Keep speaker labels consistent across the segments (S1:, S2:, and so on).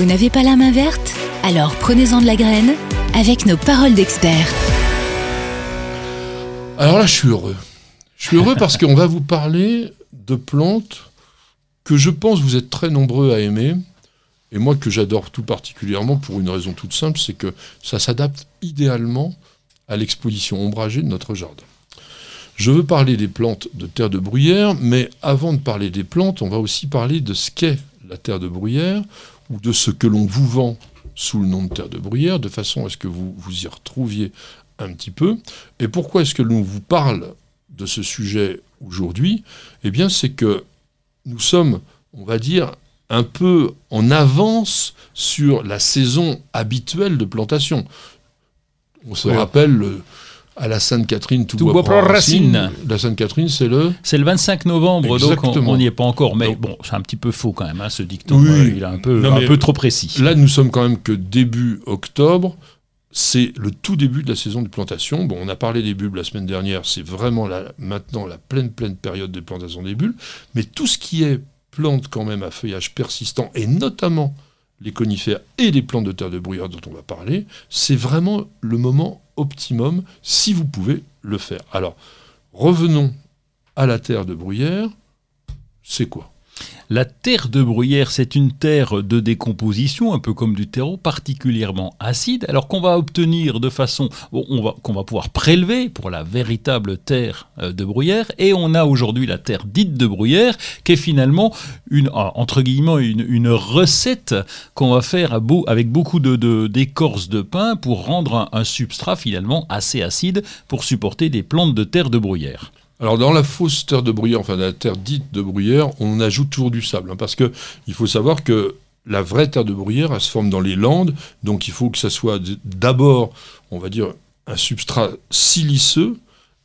S1: Vous n'avez pas la main verte? Alors prenez-en de la graine avec nos paroles d'experts.
S2: Alors là, je suis heureux. Je suis heureux parce qu'on va vous parler de plantes que je pense vous êtes très nombreux à aimer, et moi que j'adore tout particulièrement pour une raison toute simple, c'est que ça s'adapte idéalement à l'exposition ombragée de notre jardin. Je veux parler des plantes de terre de bruyère, mais avant de parler des plantes, on va aussi parler de ce qu'est la terre de bruyère, ou de ce que l'on vous vend sous le nom de terre de bruyère, de façon à ce que vous vous y retrouviez un petit peu. Et pourquoi est-ce que l'on vous parle de ce sujet aujourd'hui? Eh bien, c'est que nous sommes, on va dire, un peu en avance sur la saison habituelle de plantation. On se rappelle le, à la Sainte-Catherine, tout, bois, racine. La Sainte-Catherine, c'est le
S3: C'est le 25 novembre, donc on n'y est pas encore. Mais bon, c'est un petit peu faux quand même, hein, ce dicton.
S2: Oui.
S3: il est un peu, un peu trop précis.
S2: Là, nous sommes quand même que début octobre. C'est le tout début de la saison de plantation. Bon, on a parlé des bulbes la semaine dernière. C'est vraiment la, maintenant la pleine, pleine période de plantation des bulbes. Mais tout ce qui est plante quand même à feuillage persistant, et notamment les conifères et les plantes de terre de bruyère dont on va parler, c'est vraiment le moment optimum si vous pouvez le faire. Alors, revenons à la terre de bruyère. C'est quoi?
S3: La terre de bruyère, c'est une terre de décomposition, un peu comme du terreau, particulièrement acide, alors qu'on va obtenir de façon, qu'on va pouvoir prélever pour la véritable terre euh, de bruyère, et on a aujourd'hui la terre dite de bruyère, qui est finalement une, ah, entre une, recette qu'on va faire avec beaucoup de, d'écorce de, pin pour rendre un substrat finalement assez acide pour supporter des plantes de terre de bruyère.
S2: Alors dans la fausse terre de bruyère, enfin la terre dite de bruyère, on ajoute toujours du sable, hein, parce que il faut savoir que la vraie terre de bruyère, elle se forme dans les landes, donc il faut que ça soit d'abord, on va dire, un substrat siliceux,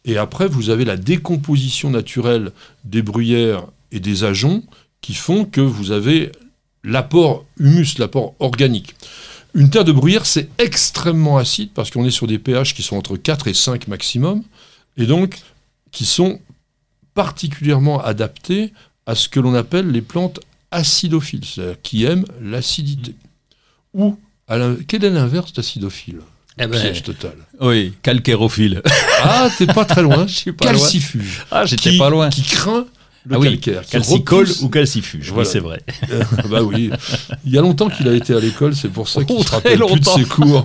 S2: et après vous avez la décomposition naturelle des bruyères et des ajoncs qui font que vous avez l'apport humus, l'apport organique. Une terre de bruyère, c'est extrêmement acide parce qu'on est sur des pH qui sont entre 4 et 5 maximum. Et donc, qui sont particulièrement adaptés à ce que l'on appelle les plantes acidophiles, c'est-à-dire qui aiment l'acidité. Ou, quel est l'inverse d'acidophile?
S3: Eh ben, Piège total. Oui, calcairophile.
S2: Ah, t'es pas très loin. Je suis pas Calcifuge.
S3: Ah, j'étais pas loin.
S2: Qui craint le
S3: ah
S2: calcaire.
S3: Calcicole ou calcifuge, oui, c'est vrai.
S2: Euh, bah oui. Il y a longtemps qu'il a été à l'école, c'est pour ça qu'il oh, se rappelle plus de ses cours.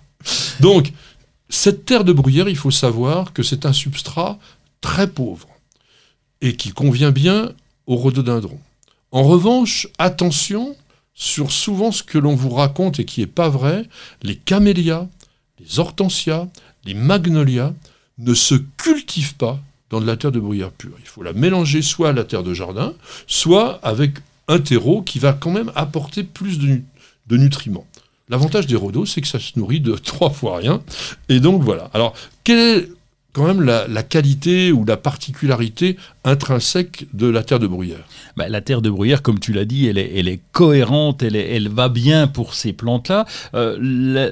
S2: Donc, cette terre de bruyère, il faut savoir que c'est un substrat très pauvre et qui convient bien au rhododendron. En revanche, attention sur souvent ce que l'on vous raconte et qui n'est pas vrai, les camélias, les hortensias, les magnolias ne se cultivent pas dans de la terre de bruyère pure. Il faut la mélanger soit à la terre de jardin, soit avec un terreau qui va quand même apporter plus de nutriments. L'avantage des rhodos, c'est que ça se nourrit de trois fois rien. Et donc voilà. Alors, quelle est quand même la, qualité ou la particularité intrinsèque de la terre de bruyère?
S3: Bah, La terre de bruyère, comme tu l'as dit, elle est, cohérente, elle, elle va bien pour ces plantes-là. Euh,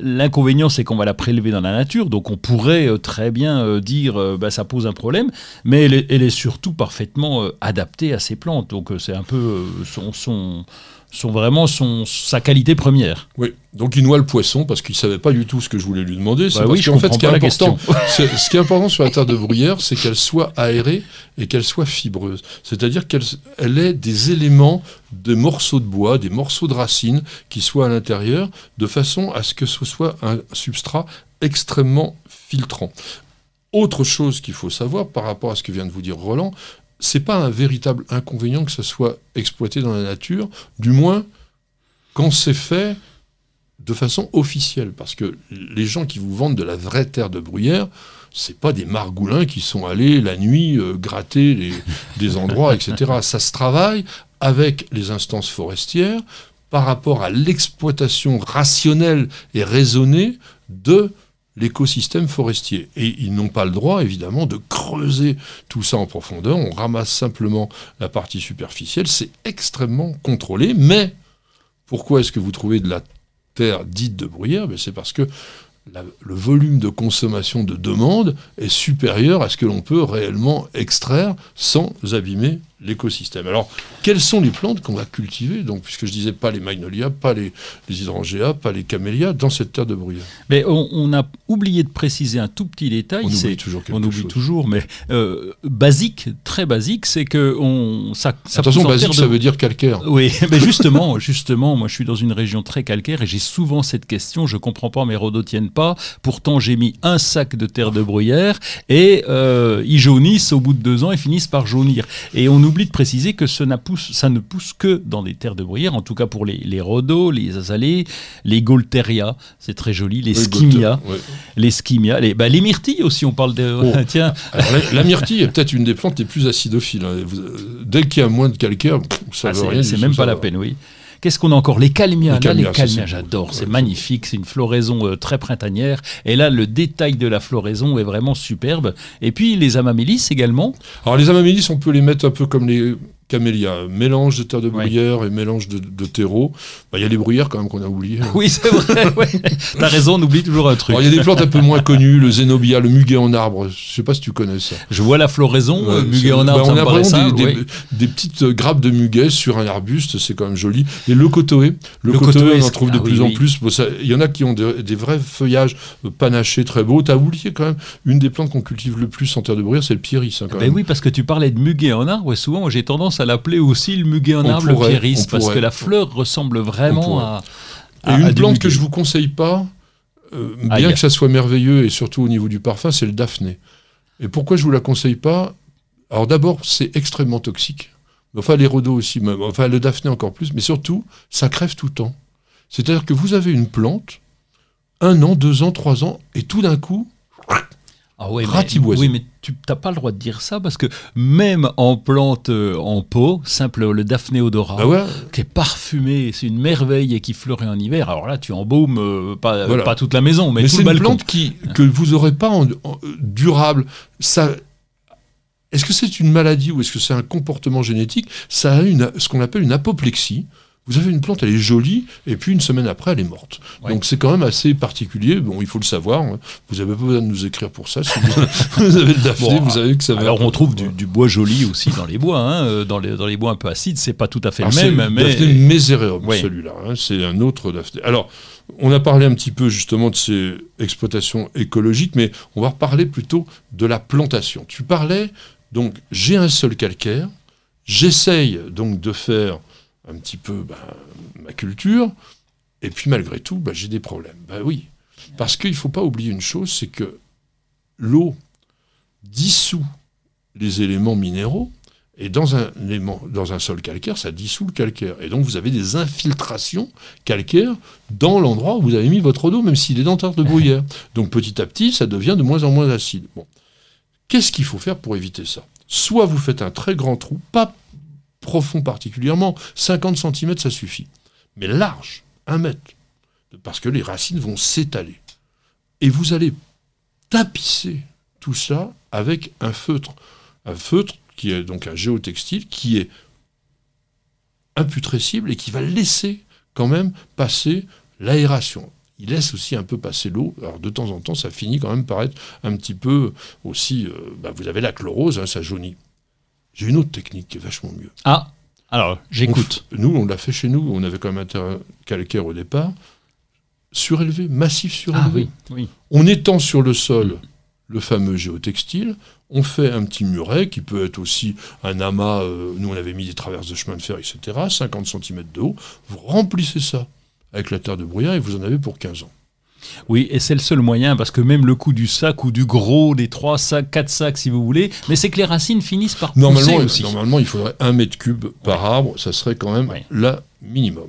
S3: l'inconvénient, c'est qu'on va la prélever dans la nature, donc on pourrait euh, très bien euh, dire bah, ça pose un problème, mais elle est, elle est surtout parfaitement adaptée à ces plantes. Donc c'est un peu son, son sont vraiment son, sa qualité première.
S2: Oui, donc il noie le poisson parce qu'il ne savait pas du tout ce que je voulais lui demander. C'est bah parce qu'en fait, ce qui, est important, ce qui est important sur la terre de bruyère, c'est qu'elle soit aérée et qu'elle soit fibreuse. C'est-à-dire qu'elle elle ait des éléments, des morceaux de bois, des morceaux de racines qui soient à l'intérieur, de façon à ce que ce soit un substrat extrêmement filtrant. Autre chose qu'il faut savoir par rapport à ce que vient de vous dire Roland, c'est pas un véritable inconvénient que ça soit exploité dans la nature, du moins quand c'est fait de façon officielle, parce que les gens qui vous vendent de la vraie terre de bruyère, c'est pas des margoulins qui sont allés la nuit euh, gratter des endroits, etc. Ça se travaille avec les instances forestières par rapport à l'exploitation rationnelle et raisonnée de l'écosystème forestier. Et ils n'ont pas le droit, évidemment, de creuser tout ça en profondeur. On ramasse simplement la partie superficielle. C'est extrêmement contrôlé. Mais pourquoi est-ce que vous trouvez de la terre dite de bruyère? Ben, C'est parce que le volume de consommation de demande est supérieur à ce que l'on peut réellement extraire sans abîmer l'écosystème. Alors, quelles sont les plantes qu'on va cultiver Donc, puisque je disais pas les magnolias, pas les, les hydrangea, pas les camélias dans cette terre de bruyère.
S3: Mais on, a oublié de préciser un tout petit détail.
S2: On oublie toujours quelque
S3: On oublie toujours, mais euh, basique, très basique, c'est que on ça.
S2: ça Attention, basique, ça veut dire calcaire.
S3: Oui, mais justement, justement, moi, je suis dans une région très calcaire et j'ai souvent cette question. Je comprends pas, mes rhodos tiennent pas. Pourtant, j'ai mis un sac de terre de bruyère et euh, ils jaunissent au bout de deux ans et finissent par jaunir. Et on oublie de préciser que ça, ça ne pousse que dans des terres de bruyère, en tout cas pour les, les rhodos, les azalées, les gaulteria, c'est très joli, les skimia, les skimia, les, bah, les myrtilles aussi, on parle de...
S2: Oh. Tiens. la, myrtille est peut-être une des plantes les plus acidophiles. Hein. Dès qu'il y a moins de calcaire, ça
S3: ah,
S2: veut rien.
S3: C'est même pas la peine, oui. Qu'est-ce qu'on a encore Les calmias. Les là, les j'adore. C'est magnifique. C'est une floraison euh, très printanière. Et là, le détail de la floraison est vraiment superbe. Et puis, les amamélis également.
S2: Alors, les amamélis, on peut les mettre un peu comme les camélia, mélange de terre de bruyère et mélange de, terreau. Bah, il y a les bruyères quand même qu'on a oublié.
S3: Oui, c'est vrai. Ouais. T'as raison, on oublie toujours un truc.
S2: Il y a des plantes un peu moins connues, le zénobia, le muguet en arbre. Je sais pas si tu connais ça.
S3: Je vois la floraison, le muguet en arbre.
S2: Bah, on a vraiment des, petites grappes de muguet sur un arbuste, c'est quand même joli. Et le cotoé, le, cotoé, on en trouve de ah plus en plus. Il y en a qui ont des, vrais feuillages panachés très beaux. T'as oublié quand même une des plantes qu'on cultive le plus en terre de bruyère, c'est le pieris. Hein,
S3: ben oui, parce que tu parlais de muguet en arbre. Et souvent, j'ai tendance à l'appeler aussi le muguet en arbre, le pieris, parce que la fleur ressemble vraiment à,
S2: Et une plante que je vous conseille pas, euh, bien que ça soit merveilleux et surtout au niveau du parfum, c'est le daphné. Et pourquoi je vous la conseille pas? Alors d'abord, c'est extrêmement toxique. Enfin, les rhodos aussi, enfin le daphné encore plus, mais surtout, ça crève tout le temps. C'est-à-dire que vous avez une plante, un an, deux ans, trois ans, et tout d'un coup,
S3: ah oui, mais, tu n'as pas le droit de dire ça parce que même en plante euh, en pot, simple le Daphné odora, ah qui est parfumé, c'est une merveille et qui fleurit en hiver. Alors là, tu embaumes euh, pas, pas, toute la maison, mais,
S2: c'est une plante qui, que vous n'aurez pas en, durable. Ça, est-ce que c'est une maladie ou est-ce que c'est un comportement génétique? Ça a une, ce qu'on appelle une apoplexie. Vous avez une plante, elle est jolie, et puis une semaine après, elle est morte. Donc c'est quand même assez particulier. Bon, il faut le savoir. Hein. Vous n'avez pas besoin de nous écrire pour ça. Si vous, avez le daphné, vous savez que ça va.
S3: Alors on trouve du, bois joli aussi dans les bois. Hein. Euh, dans, les, dans les bois un peu acides, c'est pas tout à fait le même.
S2: Mais... Daphné méséréum, celui-là. Hein. C'est un autre daphné. Alors, on a parlé un petit peu justement de ces exploitations écologiques, mais on va reparler plutôt de la plantation. Tu parlais, donc j'ai un sol calcaire, j'essaye donc de faire un petit peu bah, ma culture, et puis malgré tout, bah, j'ai des problèmes. Ben oui, parce qu'il ne faut pas oublier une chose, c'est que l'eau dissout les éléments minéraux, et dans un, sol calcaire, ça dissout le calcaire. Et donc vous avez des infiltrations calcaires dans l'endroit où vous avez mis votre eau même s'il est dans terre de bruyère. Donc petit à petit, ça devient de moins en moins acide. Qu'est-ce qu'il faut faire pour éviter ça? Soit vous faites un très grand trou, pas profond particulièrement, 50 cm ça suffit. Mais large, 1 mètre, parce que les racines vont s'étaler. Et vous allez tapisser tout ça avec un feutre. Un feutre qui est donc un géotextile, qui est imputrescible et qui va laisser quand même passer l'aération. Il laisse aussi un peu passer l'eau. Alors de temps en temps, ça finit quand même par être un petit peu aussi. Euh, bah, vous avez la chlorose, hein, ça jaunit. J'ai une autre technique qui est vachement mieux.
S3: Ah, alors j'écoute.
S2: Nous, on l'a fait chez nous. On avait quand même un terrain calcaire au départ. Surélevé, massif surélevé.
S3: Ah, oui,
S2: On étend sur le sol le fameux géotextile. On fait un petit muret qui peut être aussi un amas. Euh, nous, on avait mis des traverses de chemin de fer, etc. 50 cm de haut. Vous remplissez ça avec la terre de brouillard et vous en avez pour 15 ans.
S3: Oui, et c'est le seul moyen, parce que même le coût du sac ou du gros, des trois sacs, quatre sacs si vous voulez, mais c'est que les racines finissent par
S2: normalement,
S3: pousser aussi.
S2: Normalement, il faudrait un mètre cube par arbre, ça serait quand même la minimum.